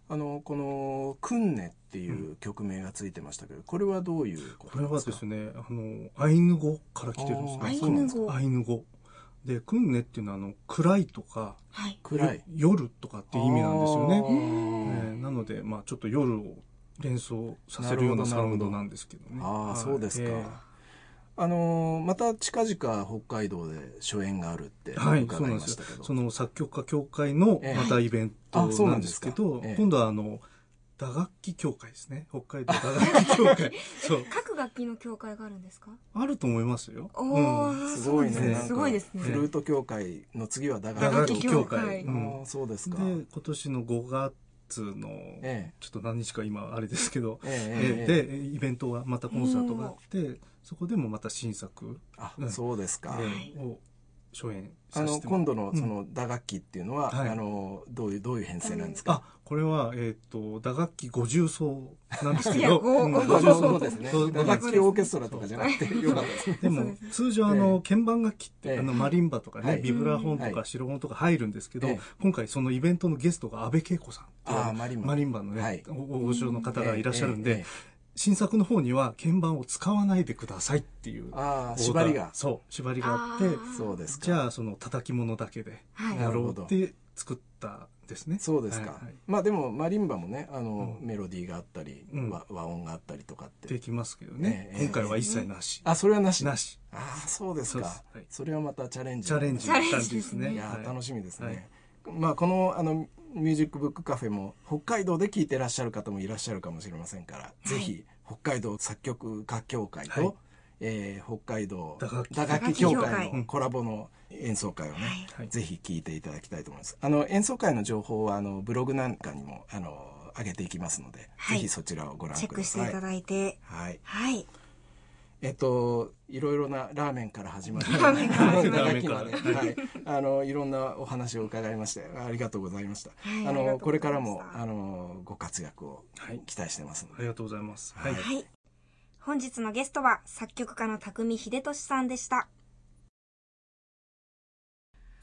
あのこの「くんね」っていう曲名がついてましたけどこれはどういうこことですか？はですね、あの、アイヌ語から来てるんですね。アイヌ語アイヌ語。で、クンネっていうのは、あの、暗いとか、はい。暗い。夜とかっていう意味なんですよね。えーなので、まあ、ちょっと夜を連想させるようなサウンドなんですけどね。ああ、はいそうですか。えあのーまた近々北海道で初演があるってーはい、そう伺ないんですよましたけど。。その作曲家協会のええまたイベントあそうななんんですかですけど、ええ今度はあの、打楽器協会ですね。北海道打楽器協会。そう。各楽器の協会があるんですか？あると思いますよ。おうんー、すごいね。すごいですね。フルート協会の次は打打楽器協会。うんそうですか。で、今年の5月の、えちょっと何日か今あれですけど、えええええで、イベントがまたコンサートがあって、そこでもまた新作、あう、んそうですか。えーを初演あの今度のその打楽器っていうのは、はい。あのどういうどういう編成なんですか？あ、これは、えっ、と、打楽器五重奏なんですけいやど、ごごうん。そうごそうですね。打楽器オーケストラとかじゃなくてよかった。で。でも、通常あえの、鍵盤楽器って、ええ。あの、マリンバとかね、はい。ビブラフォンとかはい。シロフォンとか入るんですけど、ええ。今回そのイベントのゲストが安倍恵子さんっていうあーマリンバマリンバのね、はい。大御所の方がいらっしゃるんで、ええええ新作の方には鍵盤を使わないでくださいっていう。ああ縛りがそう、縛りがあって、そうですか。じゃあその叩き物だけではい。やろなるほどうって作ったんですね。そうですか。はいはいまあでもマリンバもね、あの、うんメロディーがあったり、うん和和音があったりとかって。できますけどね。ええ今回は一切なし。あ、それはなし。なし。ああ、そうですかそうですはい。それはまたチャレンジ。チャレンジチャレンジ感じですね。いやい楽しみですはいね。まあこのあのミュージックブックカフェも北海道で聴いてらっしゃる方もいらっしゃるかもしれませんから、ぜひ北海道作曲家協会と、はいえー北海道打楽器協会会のコラボの演奏会をね、はいはいぜひ聴いていただきたいと思います。あの演奏会の情報はあのブログなんかにもあの上げていきますので、はいぜひそちらをご覧チェッください。クしていただいて。はい。はい。えっと、いろいろなラーメンから始まり、ラーまで、はい、あの、いろんなお話を伺いまして、ありがとうございました。あの、はいありがとうございましたこれからも、あの、ご活躍をはい期待してますので。ありがとうございます。はいはい。はい。本日のゲストは作曲家の匠秀俊さんでした。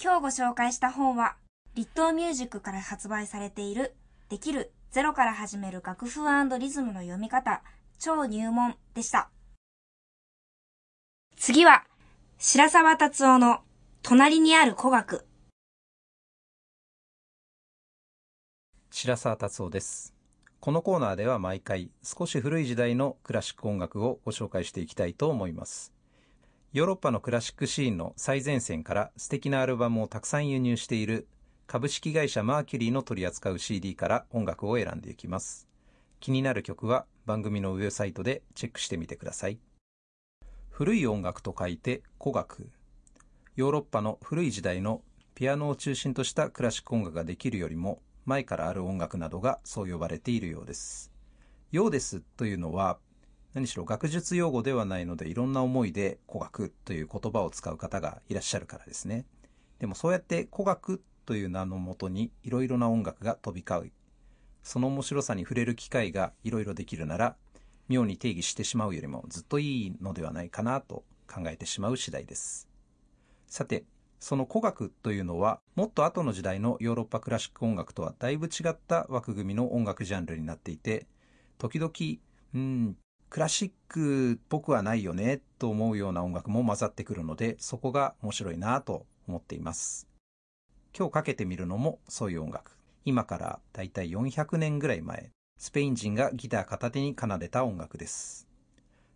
今日ご紹介した本は、立東ミュージックから発売されている、できるゼロから始める楽譜リズムの読み方、超入門でした。次は、白沢達夫の隣にある古学。白沢達夫です。このコーナーでは毎回少し古い時代のクラシック音楽をご紹介していきたいと思います。ヨーロッパのクラシックシーンの最前線から素敵なアルバムをたくさん輸入している株式会社マーキュリーの取り扱う CD から音楽を選んでいきます。気になる曲は番組のウェブサイトでチェックしてみてください。古い音楽と書いて古楽。ヨーロッパの古い時代のピアノを中心としたクラシック音楽ができるよりも前からある音楽などがそう呼ばれているようです。ようですというのは何しろ学術用語ではないのでいろんな思いで古学という言葉を使う方がいらっしゃるからですね。でもそうやって古学という名のもとにいろいろな音楽が飛び交う。その面白さに触れる機会がいろいろできるなら妙に定義してしまうよりもずっといいのではないかなと考えてしまう次第です。さて、その古楽というのはもっと後の時代のヨーロッパクラシック音楽とはだいぶ違った枠組みの音楽ジャンルになっていて時々うんクラシックっぽくはないよねと思うような音楽も混ざってくるのでそこが面白いなと思っています。今日かけてみるのもそういう音楽。今からだいたい400年ぐらい前。スペイン人がギター片手に奏でた音楽です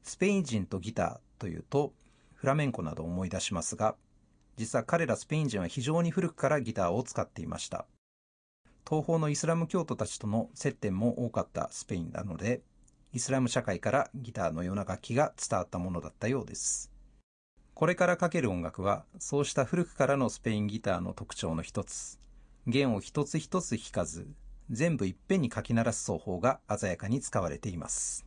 スペイン人とギターというとフラメンコなどを思い出しますが実は彼らスペイン人は非常に古くからギターを使っていました。東方のイスラム教徒たちとの接点も多かったスペインなので、イスラム社会からギターのような楽器が伝わったものだったようです。これからかける音楽は、そうした古くからのスペインギターの特徴の一つ、弦を一つ一つ弾かず、全部いっぺんに書き鳴らす奏法が鮮やかに使われています。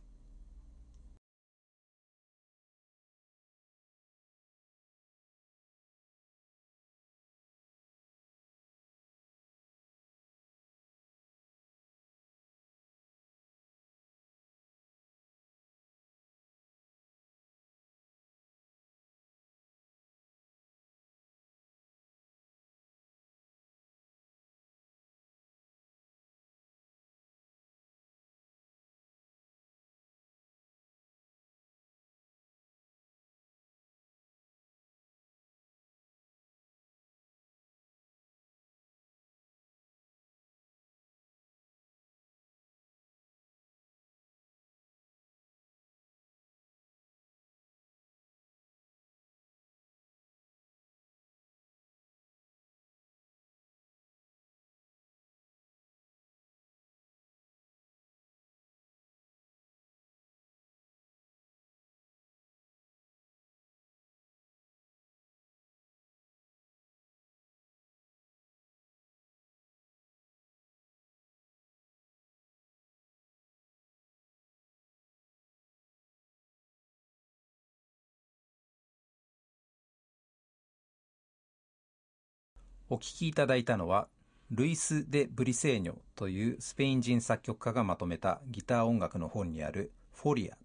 お聴きいただいたのは、ルイス・デ・ブリセーニョというスペイン人作曲家がまとめたギター音楽の本にあるフォリア。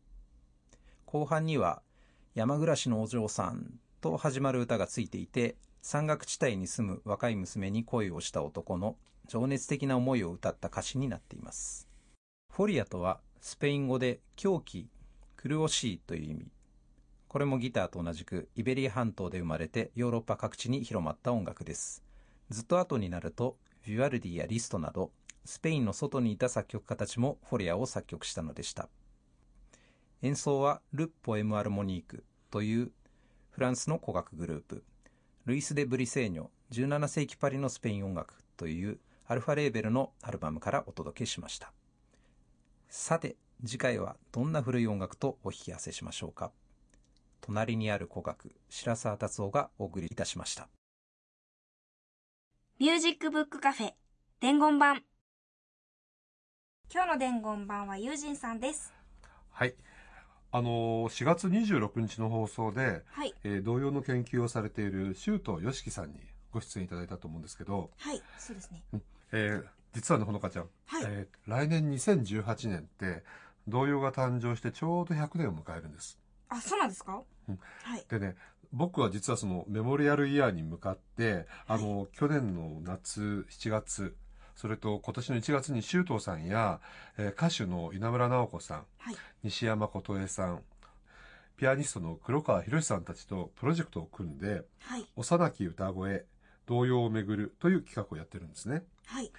後半には、山暮らしのお嬢さんと始まる歌がついていて、山岳地帯に住む若い娘に恋をした男の情熱的な思いを歌った歌詞になっています。フォリアとはスペイン語で狂気、苦しいという意味。これもギターと同じくイベリア半島で生まれてヨーロッパ各地に広まった音楽です。ずっと後になると、ヴィヴァルディやリストなど、スペインの外にいた作曲家たちもフォリアを作曲したのでした。演奏はル・ポエム・アルモニークというフランスの古楽グループ、ルイス・デ・ブリセーニョ17世紀パリのスペイン音楽というアルファレーベルのアルバムからお届けしました。さて、次回はどんな古い音楽とお引き合わせしましょうか。隣にある古楽、白沢達夫がお送りいたしました。ミュージックブックカフェ伝言版。今日の伝言版はユージンさんです。はい。あのー、4月26日の放送で、はい。えー同様の研究をされている周東よしきさんにご出演いただいたと思うんですけど、はいそうですね。えー実はね、ほのかちゃん、はい。えー来年2018年って、童謡が誕生してちょうど100年を迎えるんです。あそうなんですか？うん。はい。でね、僕は実はそのメモリアルイヤーに向かって、あの、去年の夏7月、それと今年の1月に周東さんや、えー歌手の稲村直子さん、はい。西山琴恵さん、ピアニストの黒川博さんたちとプロジェクトを組んで、はい。幼き歌声、童謡をめぐるという企画をやってるんですね。はい。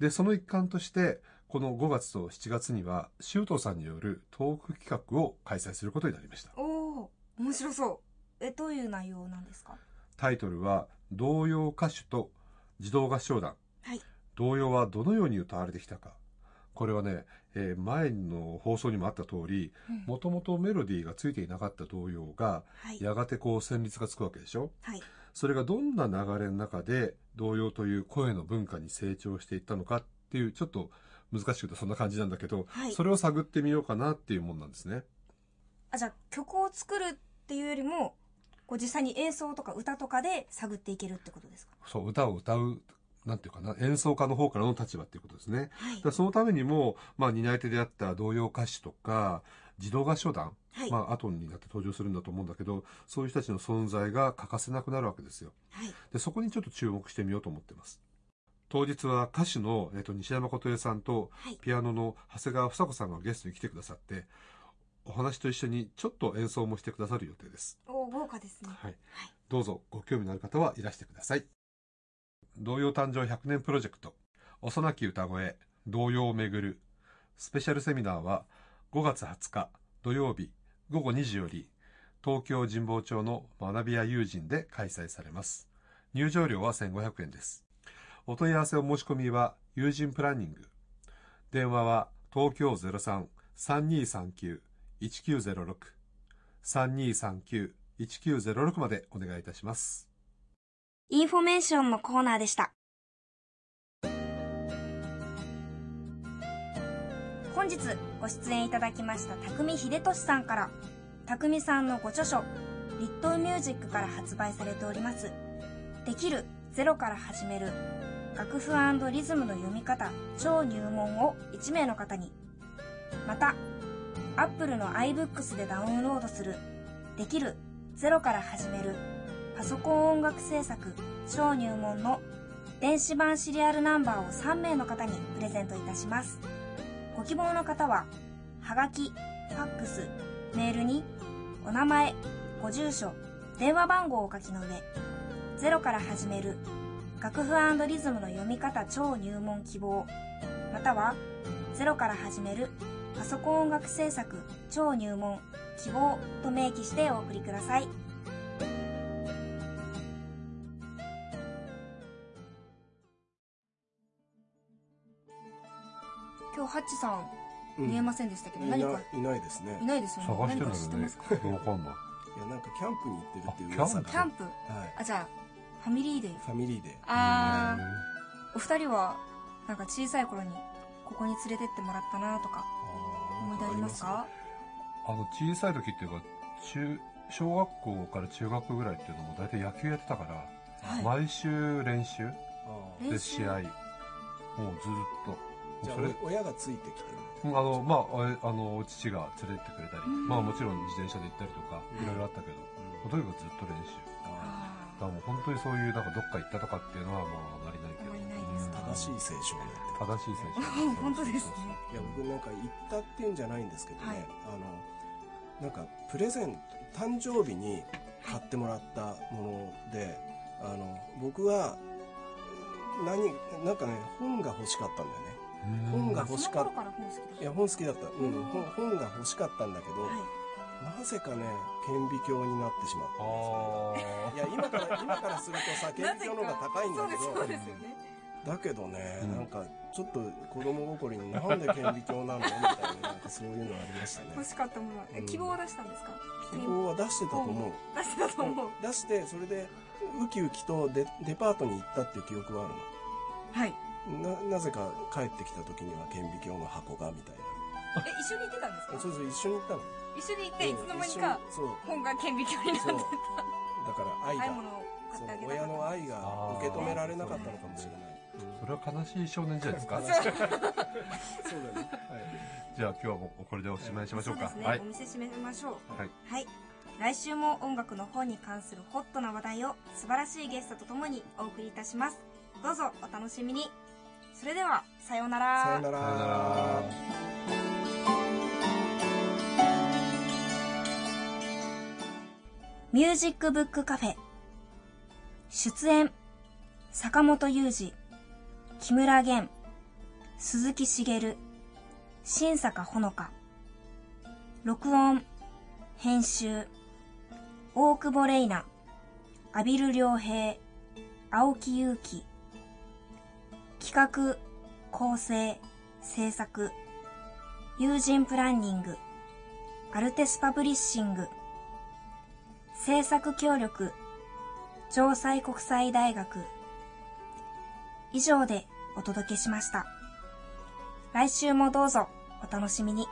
で、その一環として、この5月と7月には、周東さんによるトーク企画を開催することになりました。おお面白そうえどういう内容なんですか？タイトルは、童謡歌手と児童合唱団。はい。童謡はどのように歌われてきたか。これはね、えー前の放送にもあった通り、うん。もともとメロディーがついていなかった童謡が、はい。やがてこう旋律がつくわけでしょ？はい。それがどんな流れの中で童謡という声の文化に成長していったのかっていう、ちょっと難しくてそんな感じなんだけど、はい。それを探ってみようかなっていうもんなんですね。あじゃあ曲を作るっていうよりもこう実際に演奏とか歌とかで探っていけるってことですか？そう、歌を歌う、なんていうかな、演奏家の方からの立場っていうことですね。はいだそのためにも、まあ、担い手であった童謡歌手とか、児童合唱団、はいまあ、後になって登場するんだと思うんだけど、そういう人たちの存在が欠かせなくなるわけですよ。はいで、そこにちょっと注目してみようと思ってます。当日は歌手の、えっと、西山琴恵さんと、はいピアノの長谷川房子さんがゲストに来てくださって、お話と一緒にちょっと演奏もしてくださる予定です。お豪華ですねはい。どうぞご興味のある方はいらしてください。童謡誕生100年プロジェクト、幼き歌声、童謡をめぐる、スペシャルセミナーは5月20日土曜日午後2時より、東京神保町の学び屋友人で開催されます。入場料は1500円です。お問い合わせお申し込みは友人プランニング。電話は東京03-3239-1906 3239-1906までお願いいたします。インフォメーションのコーナーでした。本日ご出演いただきました侘美秀俊さんから匠さんのご著書「リットルミュージック」から発売されております「できるゼロから始める楽譜リズムの読み方超入門」を1名の方に。また Apple の iBooks でダウンロードする「できる。ゼロから始める。パソコン音楽制作超入門の電子版シリアルナンバーを3名の方にプレゼントいたします。ご希望の方ははがきファックスメールにお名前ご住所電話番号をお書きの上ゼロから始める。楽譜リズムの読み方超入門希望。またはゼロから始める。パソコン音楽制作超入門希望と明記してお送りください。今日ハッチさんうん。見えませんでしたけど、い何か？ないいないですね。いないですよね。探してるのますか？ね。わかんない。いやなんかキャンプに行ってるっていうあ噂がキャンプ？はい。あじゃあファミリーデー。ファミリーであー。お二人はなんか小さい頃にここに連れてってもらったなとか。思い出ありますかあの、小さい時っていうか、中、小学校から中学ぐらいっていうのも大体野球やってたから、はい。毎週練習あで試合。もうずっと。それお親がついてきてるうんあのまあああの父が連れてってくれたり、うん。まあもちろん自転車で行ったりとかいろいろあったけど、うん。とにかくずっと練習。あだからもう本当にそういうなんかどっか行ったとかっていうのはまああまりないけど。正しい青少年って正しい選手 本当ですね。いや僕なんか行ったっていうんじゃないんですけどね、はい。あのなんかプレゼント誕生日に買ってもらったものであの僕は何なんかね本が欲しかったんだよね。うん。本が欲しかっその頃から本好きでいや本好きだった、うん、本本が欲しかったんだけど、はい。なぜかね顕微鏡になってしまったあいや今から今からするとさ 顕微鏡の方が高いんだけど。そうですそうですよね。だけどね、うん。なんかちょっと子供心になんで顕微鏡なの？みたいななんかそういうのありましたね。欲しかったもの。うん。希望は出したんですか？希望は出してたと思う。出してたと思う。出してそれでウキウキとデデパートに行ったっていう記憶はあるはい。のななぜか帰ってきた時には顕微鏡の箱がみたいえ一緒に行ってたんですか？なそうそう一緒に行ったの。一緒に行っていつの間にかそう。本が顕微鏡になってそう。だから愛が親の愛が受け止められなかったのかもしれない、それは悲しい少年じゃないですか？そう。だね、じゃあ今日はもうこれでおしまいにしましょうか。はい。お店閉めましょう。はい。はい。来週も音楽の本に関するホットな話題を素晴らしいゲストとともにお送りいたします。どうぞお楽しみに。それではさようなら。さよなら。さよなら。ミュージックブックカフェ。出演坂本雄二木村玄鈴木茂新坂ほのか。録音編集大久保玲奈阿比留良平青木祐希企画構成制作友人プランニングアルテスパブリッシング。制作協力城西国際大学。以上でお届けしました。来週もどうぞお楽しみに。